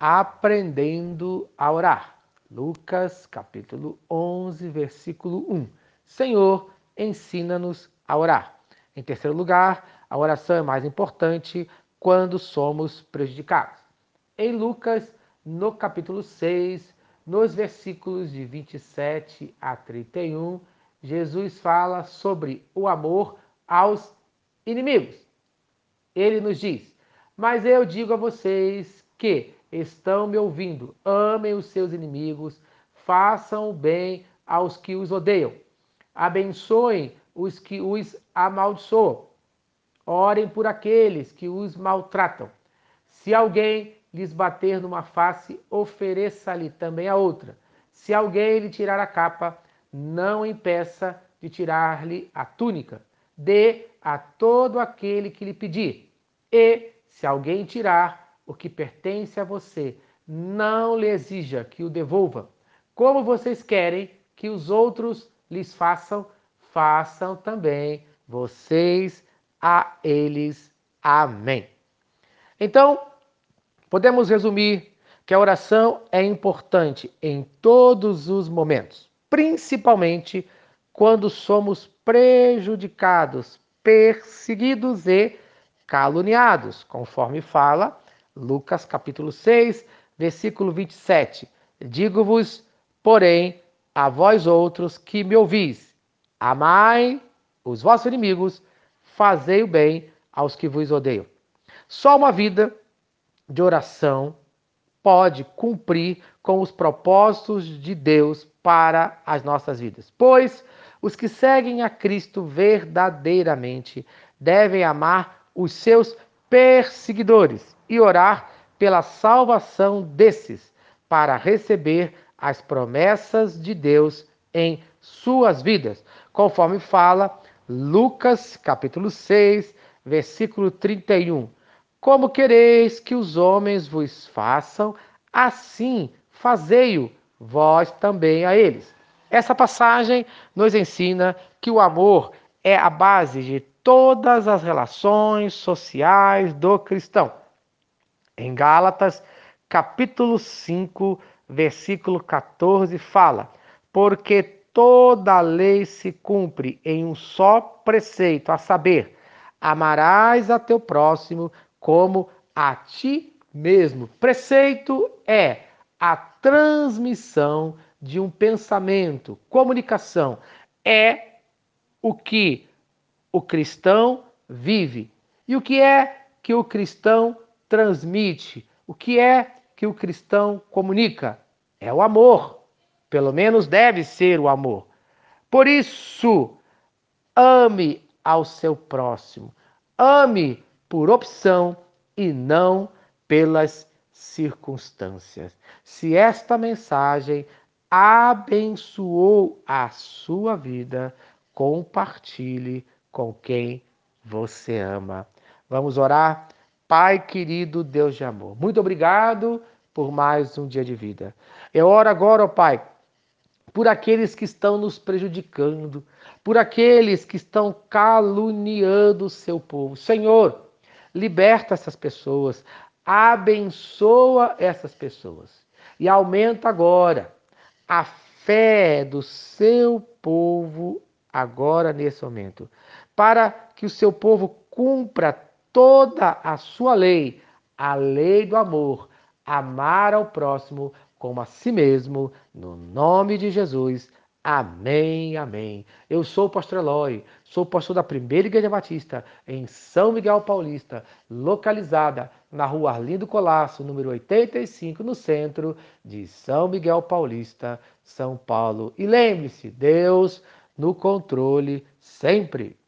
aprendendo a orar. Lucas capítulo 11, versículo 1. Senhor, ensina-nos a orar. Em terceiro lugar, a oração é mais importante quando somos prejudicados. Em Lucas, no capítulo 6, nos versículos de 27 a 31, Jesus fala sobre o amor aos inimigos. Ele nos diz: Mas eu digo a vocês que estão me ouvindo, amem os seus inimigos, façam o bem aos que os odeiam, abençoem os que os amaldiçoam, orem por aqueles que os maltratam. Se alguém lhes bater numa face, ofereça-lhe também a outra. Se alguém lhe tirar a capa, não impeça de tirar-lhe a túnica. Dê a todo aquele que lhe pedir. E, se alguém tirar o que pertence a você, não lhe exija que o devolva. Como vocês querem que os outros lhes façam, façam também vocês a eles. Amém. Então, podemos resumir que a oração é importante em todos os momentos, principalmente quando somos prejudicados, perseguidos e caluniados, conforme fala Lucas capítulo 6, versículo 27. Digo-vos, porém, a vós outros que me ouvis, amai os vossos inimigos, fazei o bem aos que vos odeiam. Só uma vida de oração pode cumprir com os propósitos de Deus para as nossas vidas. Pois os que seguem a Cristo verdadeiramente devem amar os seus perseguidores e orar pela salvação desses, para receber as promessas de Deus em suas vidas, conforme fala Lucas capítulo 6, versículo 31. Como quereis que os homens vos façam, assim fazei-o vós também a eles. Essa passagem nos ensina que o amor é a base de todas as relações sociais do cristão. Em Gálatas, capítulo 5, versículo 14, fala: Porque toda a lei se cumpre em um só preceito, a saber, amarás a teu próximo como a ti mesmo. Preceito é a transmissão de um pensamento, comunicação. É o que o cristão vive. E o que é que o cristão transmite? O que é que o cristão comunica? É o amor. Pelo menos deve ser o amor. Por isso, ame ao seu próximo. Ame por opção e não pelas circunstâncias. Se esta mensagem abençoou a sua vida, compartilhe com quem você ama. Vamos orar? Pai querido, Deus de amor, muito obrigado por mais um dia de vida. Eu oro agora, ó Pai, por aqueles que estão nos prejudicando, por aqueles que estão caluniando o seu povo. Senhor, liberta essas pessoas, abençoa essas pessoas e aumenta agora a fé do seu povo agora nesse momento, para que o seu povo cumpra toda a sua lei, a lei do amor, amar ao próximo como a si mesmo, no nome de Jesus. Amém, amém. Eu sou o pastor Eloy, sou pastor da Primeira Igreja Batista em São Miguel Paulista, localizada na rua Arlindo Colasso, número 85, no centro de São Miguel Paulista, São Paulo. E lembre-se, Deus no controle sempre.